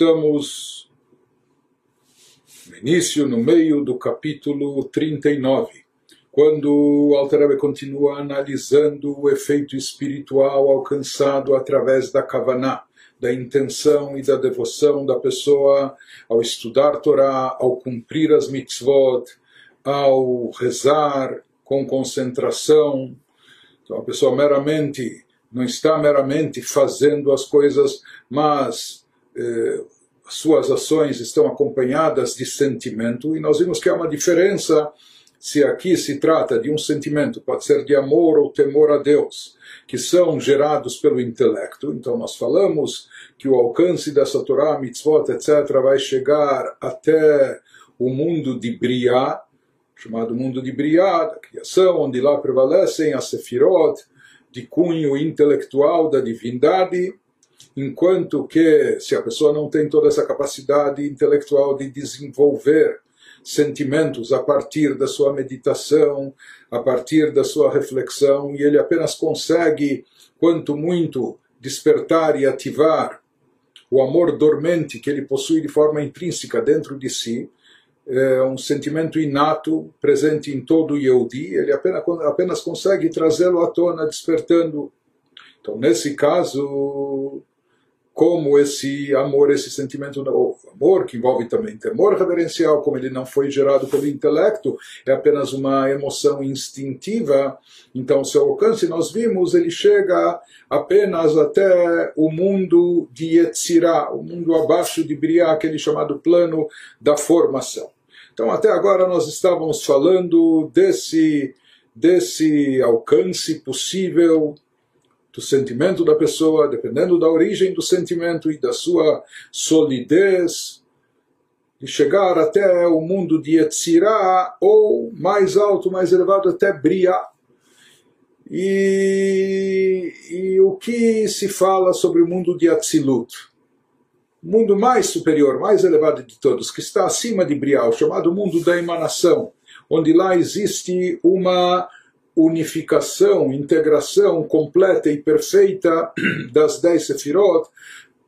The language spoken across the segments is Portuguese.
estamos no início, no meio do capítulo 39, quando o continua analisando o efeito espiritual alcançado através da Kavaná, da intenção e da devoção da pessoa ao estudar Torá, ao cumprir as mitzvot, ao rezar com concentração. Então a pessoa meramente não está meramente fazendo as coisas, mas eh, suas ações estão acompanhadas de sentimento, e nós vimos que há uma diferença se aqui se trata de um sentimento, pode ser de amor ou temor a Deus, que são gerados pelo intelecto. Então nós falamos que o alcance dessa Torá, mitzvot, etc., vai chegar até o mundo de Briá, chamado mundo de Briá, da criação, onde lá prevalecem as sefirot, de cunho intelectual da divindade, enquanto que se a pessoa não tem toda essa capacidade intelectual de desenvolver sentimentos a partir da sua meditação, a partir da sua reflexão, e ele apenas consegue, quanto muito, despertar e ativar o amor dormente que ele possui de forma intrínseca dentro de si, é um sentimento inato presente em todo o Yehudi, ele apenas, apenas consegue trazê-lo à tona, despertando. Então, nesse caso, como esse amor, esse sentimento, o amor que envolve também temor reverencial, como ele não foi gerado pelo intelecto, é apenas uma emoção instintiva, então seu alcance, nós vimos, ele chega apenas até o mundo de Yetzirah, o mundo abaixo de Briah, aquele chamado plano da formação. Então até agora nós estávamos falando desse, desse alcance possível do sentimento da pessoa, dependendo da origem do sentimento e da sua solidez, de chegar até o mundo de Yetzirah, ou mais alto, mais elevado, até Briah. E, e, o que se fala sobre o mundo de Atzilut? Mundo mais superior, mais elevado de todos, que está acima de Briah, chamado mundo da emanação, onde lá existe uma unificação, integração completa e perfeita das dez sefirot,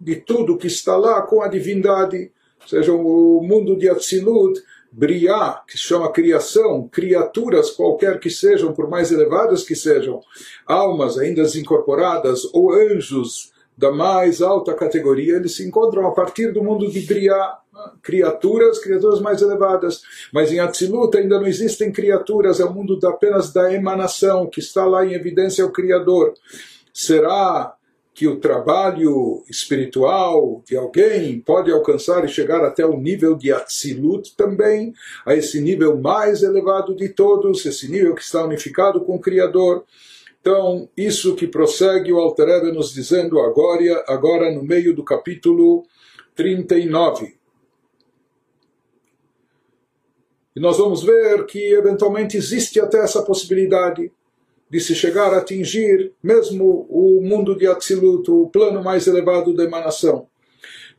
de tudo que está lá com a divindade, seja o mundo de Atzilut, Briá, que se chama criação, criaturas qualquer que sejam, por mais elevadas que sejam, almas ainda desincorporadas ou anjos da mais alta categoria, eles se encontram a partir do mundo de Briá, criaturas, criaturas mais elevadas. Mas em Atzilut ainda não existem criaturas, é o mundo apenas da emanação, que está lá em evidência o Criador. Será que o trabalho espiritual de alguém pode alcançar e chegar até o nível de Atzilut também, a esse nível mais elevado de todos, esse nível que está unificado com o Criador? Então, isso que prossegue o Alter nos dizendo agora, agora no meio do capítulo 39. E nós vamos ver que eventualmente existe até essa possibilidade de se chegar a atingir mesmo o mundo de Atzilut, o plano mais elevado da emanação.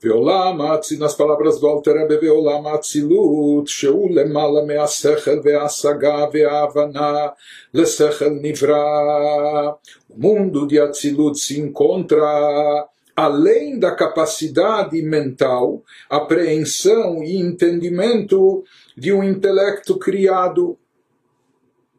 Veolam Atzilut, nas palavras do Alter Rebbe, Veolam Atzilut, Sheu lemala me'asechel ve'asaga ve'avana, lesechel nivra. O mundo de Atzilut se encontra além da capacidade mental, apreensão e entendimento de um intelecto criado,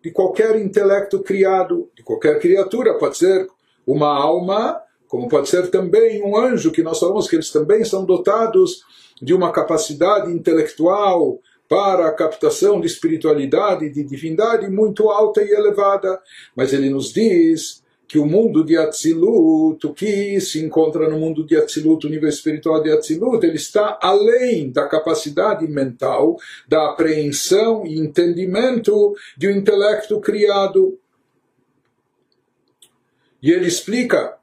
de qualquer intelecto criado, de qualquer criatura, pode ser uma alma como pode ser também um anjo, que nós falamos que eles também são dotados de uma capacidade intelectual para a captação de espiritualidade, de divindade muito alta e elevada. Mas ele nos diz que o mundo de Atzilut, o que se encontra no mundo de Atzilut, o nível espiritual de Atzilut, ele está além da capacidade mental, da apreensão e entendimento de um intelecto criado. E ele explica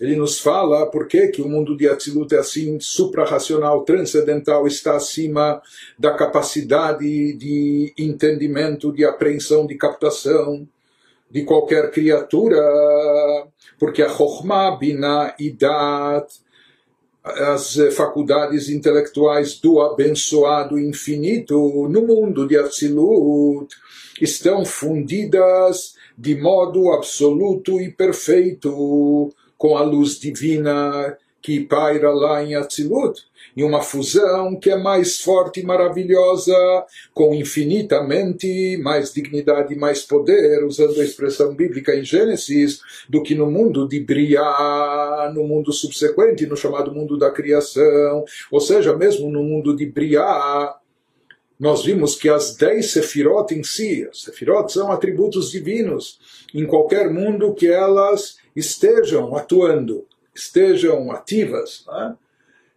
ele nos fala por que, que o mundo de Atzilut é assim, suprarracional, transcendental, está acima da capacidade de entendimento, de apreensão, de captação de qualquer criatura, porque a Chokhmah, Binah e Dat, as faculdades intelectuais do abençoado infinito no mundo de Atzilut estão fundidas de modo absoluto e perfeito com a luz divina que paira lá em Atzilut em uma fusão que é mais forte e maravilhosa, com infinitamente mais dignidade e mais poder, usando a expressão bíblica em Gênesis, do que no mundo de Briá, no mundo subsequente, no chamado mundo da criação, ou seja, mesmo no mundo de Briá, nós vimos que as dez sefirot em si, as sefirot são atributos divinos, em qualquer mundo que elas estejam atuando, estejam ativas. Né?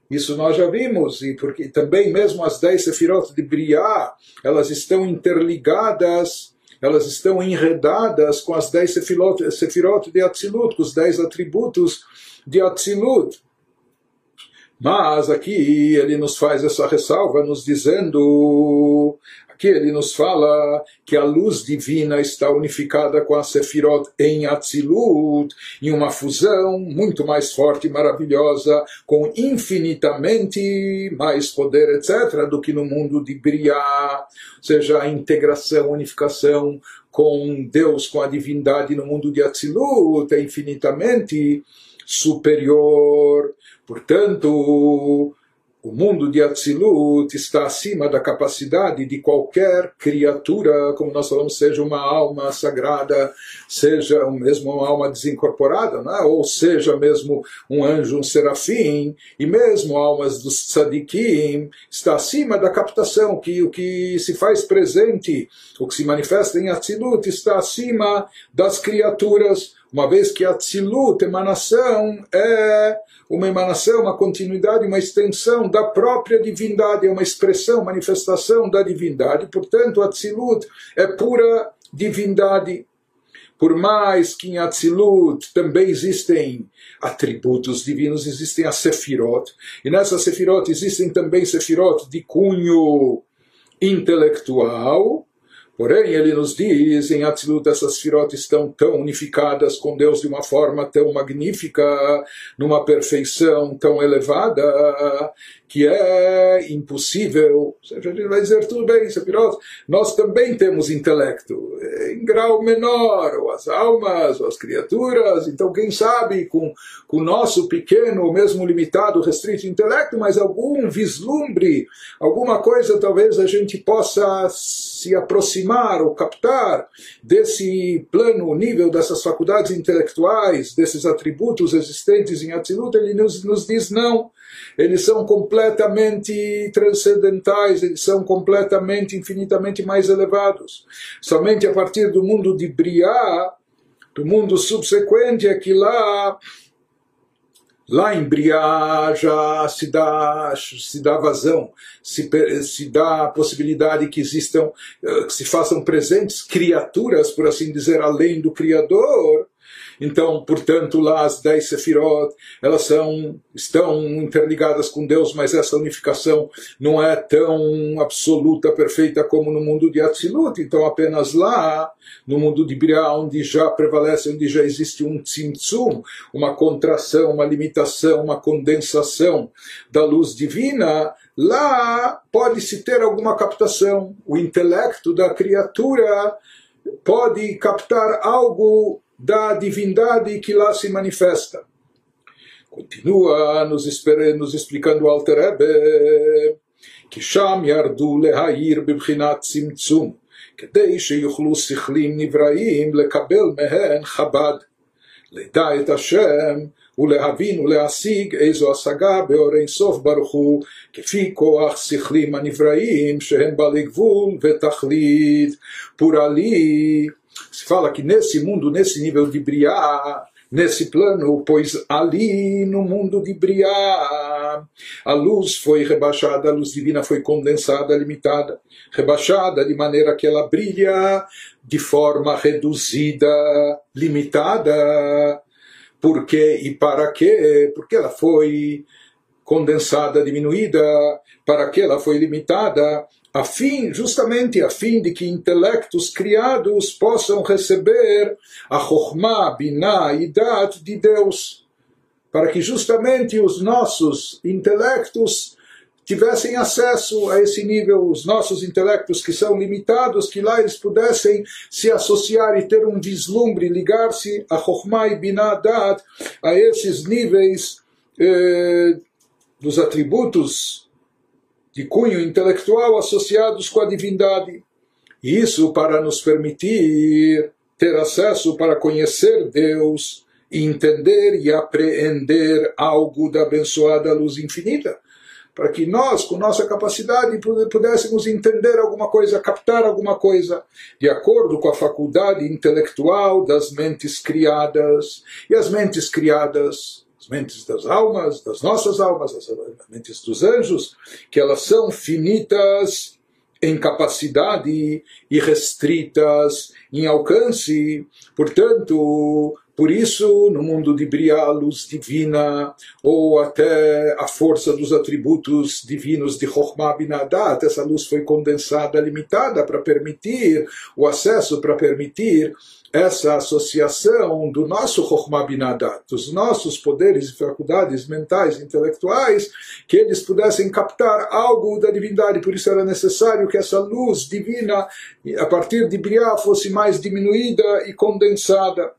Isso nós já vimos, e porque também mesmo as dez sefirot de Briá, elas estão interligadas, elas estão enredadas com as dez sefirot, sefirot de Atzilut, com os dez atributos de Atzilut. Mas aqui ele nos faz essa ressalva, nos dizendo Aqui ele nos fala que a luz divina está unificada com a Sefirot em Atzilut, em uma fusão muito mais forte e maravilhosa, com infinitamente mais poder, etc., do que no mundo de Briá, ou seja, a integração, unificação com Deus, com a divindade no mundo de Atzilut é infinitamente superior. Portanto, o mundo de Atzilut está acima da capacidade de qualquer criatura, como nós falamos, seja uma alma sagrada, seja mesmo uma alma desincorporada, né? ou seja mesmo um anjo, um serafim, e mesmo almas dos tzadikim, está acima da captação, que o que se faz presente, o que se manifesta em Atzilut, está acima das criaturas, uma vez que Atzilut, emanação, é uma emanação, uma continuidade, uma extensão da própria divindade, é uma expressão, manifestação da divindade. Portanto, Atzilut é pura divindade. Por mais que em Atzilut também existem atributos divinos, existem as Sefirot, e nessas Sefirot existem também Sefirot de cunho intelectual, Porém, ele nos diz, em Atzilut, essas firotes estão tão unificadas com Deus de uma forma tão magnífica, numa perfeição tão elevada, que é impossível. A gente vai dizer, tudo bem, Sepirot, nós também temos intelecto, em grau menor, ou as almas, ou as criaturas, então quem sabe com o nosso pequeno, ou mesmo limitado, restrito intelecto, mas algum vislumbre, alguma coisa talvez a gente possa se aproximar ou captar desse plano, nível dessas faculdades intelectuais, desses atributos existentes em Atzilut, ele nos, nos diz não eles são completamente transcendentais, eles são completamente, infinitamente mais elevados. Somente a partir do mundo de Briá, do mundo subsequente, é que lá Lá em já se dá, se dá vazão, se, se dá a possibilidade que existam, eh, que se façam presentes criaturas, por assim dizer, além do Criador, então, portanto, lá as dez sefirot, elas são, estão interligadas com Deus, mas essa unificação não é tão absoluta, perfeita como no mundo de Atzilut. Então, apenas lá, no mundo de Briah, onde já prevalece, onde já existe um tzimtzum, uma contração, uma limitação, uma condensação da luz divina, lá pode-se ter alguma captação. O intelecto da criatura pode captar algo da divindade que lá se manifesta. Continua nos, nos explicando o Alter Rebbe que שם ירדו להעיר בבחינת צמצום, כדי שיוכלו שכלים נבראים לקבל מהן חב"ד, לדע את השם ולהבין ולהשיג איזו השגה באור אינסוף ברוך הוא, כפי כוח שכלים הנבראים שהם בעלי גבול ותכלית. פורלי se fala que nesse mundo, nesse nível de Briá, nesse plano, pois ali no mundo de Briá, a luz foi rebaixada, a luz divina foi condensada, limitada, rebaixada de maneira que ela brilha de forma reduzida, limitada. Por quê e para quê? Porque ela foi condensada, diminuída, para que ela foi limitada, a fim, justamente a fim de que intelectos criados possam receber a Chokhmah, Binah e Dat de Deus, para que justamente os nossos intelectos tivessem acesso a esse nível, os nossos intelectos que são limitados, que lá eles pudessem se associar e ter um vislumbre, ligar-se a Chokhmah e Binah Dat, a esses níveis eh, dos atributos de cunho intelectual associados com a divindade. Isso para nos permitir ter acesso para conhecer Deus, entender e apreender algo da abençoada luz infinita. Para que nós, com nossa capacidade, pudéssemos entender alguma coisa, captar alguma coisa, de acordo com a faculdade intelectual das mentes criadas. E as mentes criadas mentes das almas, das nossas almas, as mentes dos anjos, que elas são finitas em capacidade e restritas em alcance. Portanto, por isso, no mundo de Briá, a luz divina, ou até a força dos atributos divinos de Chokhmah Binadat, essa luz foi condensada, limitada, para permitir o acesso, para permitir essa associação do nosso Chokhmah Binadat, dos nossos poderes e faculdades mentais, intelectuais, que eles pudessem captar algo da divindade. Por isso era necessário que essa luz divina, a partir de Briá, fosse mais diminuída e condensada.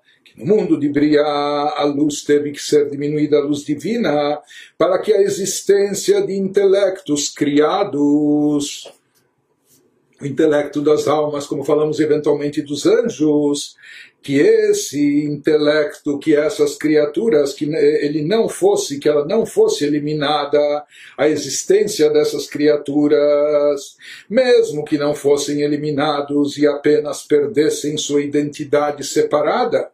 no mundo de Briá a luz teve que ser diminuída, a luz divina, para que a existência de intelectos criados o intelecto das almas, como falamos eventualmente dos anjos, que esse intelecto, que essas criaturas, que ele não fosse, que ela não fosse eliminada, a existência dessas criaturas, mesmo que não fossem eliminados e apenas perdessem sua identidade separada,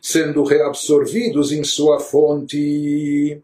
sendo reabsorvidos em sua fonte.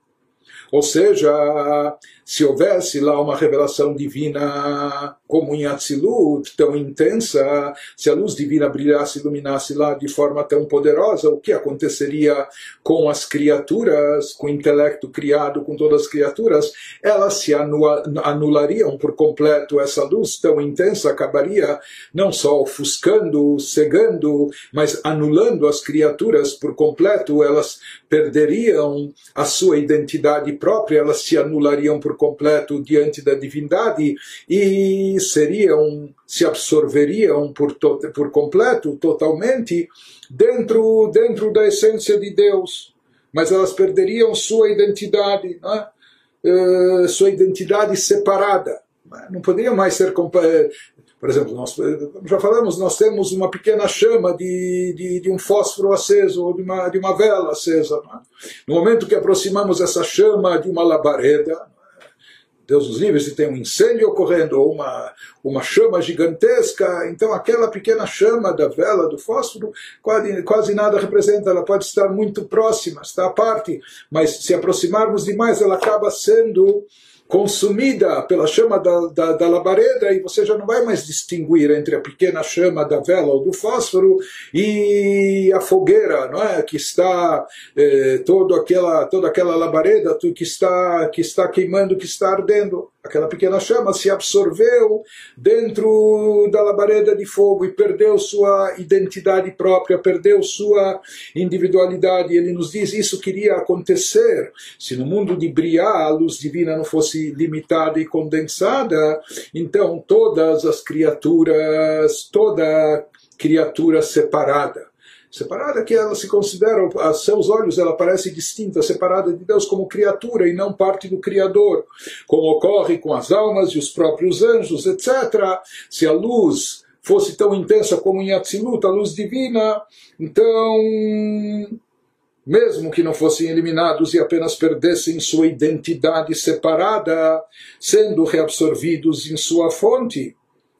Ou seja, se houvesse lá uma revelação divina como em Atzilut, tão intensa, se a luz divina brilhasse, iluminasse lá de forma tão poderosa, o que aconteceria com as criaturas, com o intelecto criado, com todas as criaturas? Elas se anulariam por completo. Essa luz tão intensa acabaria não só ofuscando, cegando, mas anulando as criaturas por completo. Elas perderiam a sua identidade própria, elas se anulariam por completo diante da divindade e seriam, se absorveriam por, to, por completo, totalmente, dentro, dentro da essência de Deus. Mas elas perderiam sua identidade, uh, sua identidade separada. Não poderiam mais ser por exemplo, nós já falamos, nós temos uma pequena chama de, de, de um fósforo aceso ou de uma, de uma vela acesa. É? No momento que aproximamos essa chama de uma labareda, Deus nos livre se tem um incêndio ocorrendo ou uma, uma chama gigantesca, então aquela pequena chama da vela, do fósforo, quase, quase nada representa, ela pode estar muito próxima, está à parte, mas se aproximarmos demais, ela acaba sendo consumida pela chama da, da, da, labareda e você já não vai mais distinguir entre a pequena chama da vela ou do fósforo e a fogueira, não é, que está eh, todo aquela toda aquela labareda que está que está queimando, que está ardendo aquela pequena chama se absorveu dentro da labareda de fogo e perdeu sua identidade própria, perdeu sua individualidade. Ele nos diz isso queria acontecer se no mundo de Briá a luz divina não fosse limitada e condensada, então todas as criaturas, toda criatura separada separada que ela se considera, a seus olhos ela parece distinta, separada de Deus como criatura e não parte do Criador, como ocorre com as almas e os próprios anjos, etc. Se a luz fosse tão intensa como em Atzilut, a luz divina, então, mesmo que não fossem eliminados e apenas perdessem sua identidade separada, sendo reabsorvidos em sua fonte,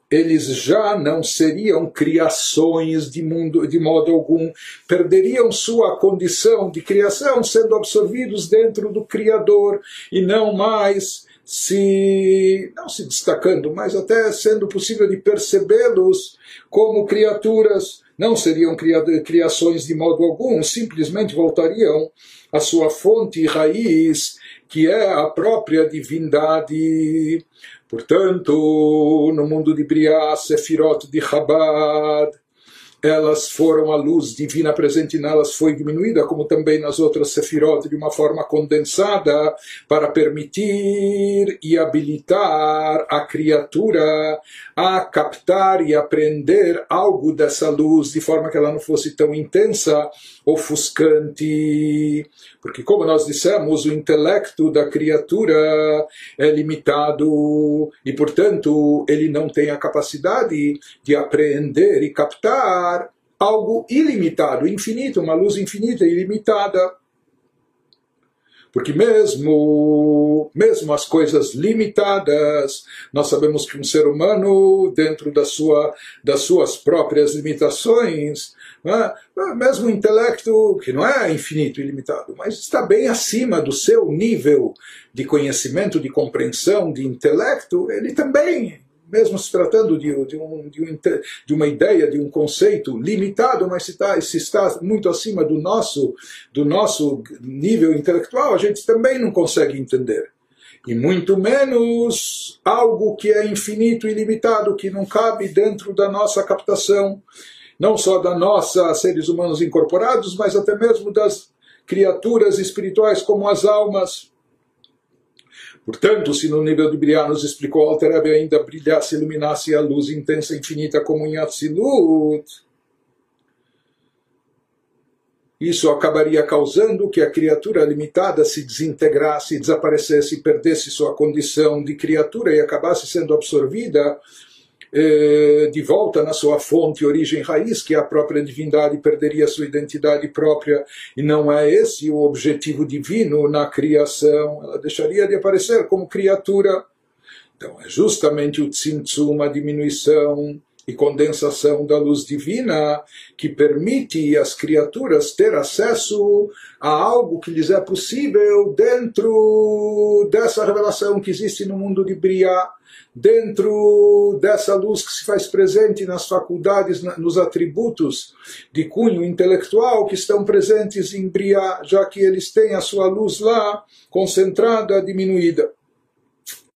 eles já não seriam criações de mundo de modo algum, perderiam sua condição de criação, sendo absorvidos dentro do Criador e não mais se não se destacando, mas até sendo possível de percebê-los como criaturas, não seriam criações de modo algum, simplesmente voltariam à sua fonte e raiz, que é a própria divindade. Portanto, no mundo de Briah, Sefirot de Chabad, elas foram a luz divina presente nelas foi diminuída, como também nas outras sefirot, de uma forma condensada, para permitir e habilitar a criatura a captar e aprender algo dessa luz, de forma que ela não fosse tão intensa, ofuscante. Porque, como nós dissemos, o intelecto da criatura é limitado e, portanto, ele não tem a capacidade de apreender e captar algo ilimitado, infinito, uma luz infinita e ilimitada. Porque mesmo, mesmo as coisas limitadas, nós sabemos que um ser humano, dentro da sua, das suas próprias limitações, é? mesmo o intelecto, que não é infinito e ilimitado, mas está bem acima do seu nível de conhecimento, de compreensão, de intelecto, ele também mesmo se tratando de, de, um, de, um, de, uma ideia, de um conceito limitado, mas se está, se está muito acima do nosso, do nosso nível intelectual, a gente também não consegue entender. E muito menos algo que é infinito e limitado, que não cabe dentro da nossa captação, não só da nossa seres humanos incorporados, mas até mesmo das criaturas espirituais como as almas. Portanto, se no nível de Briah nos explicou Alter ainda brilhasse, iluminasse a luz intensa e infinita como em Atzilut, isso acabaria causando que a criatura limitada se desintegrasse, desaparecesse, perdesse sua condição de criatura e acabasse sendo absorvida de volta na sua fonte, origem raiz, que é a própria divindade, perderia sua identidade própria, e não é esse o objetivo divino na criação. Ela deixaria de aparecer como criatura. Então é justamente o tzimtzum, a diminuição e condensação da luz divina que permite às criaturas ter acesso a algo que lhes é possível dentro dessa revelação que existe no mundo de Briah dentro dessa luz que se faz presente nas faculdades, nos atributos de cunho intelectual que estão presentes em Briá, já que eles têm a sua luz lá concentrada, diminuída.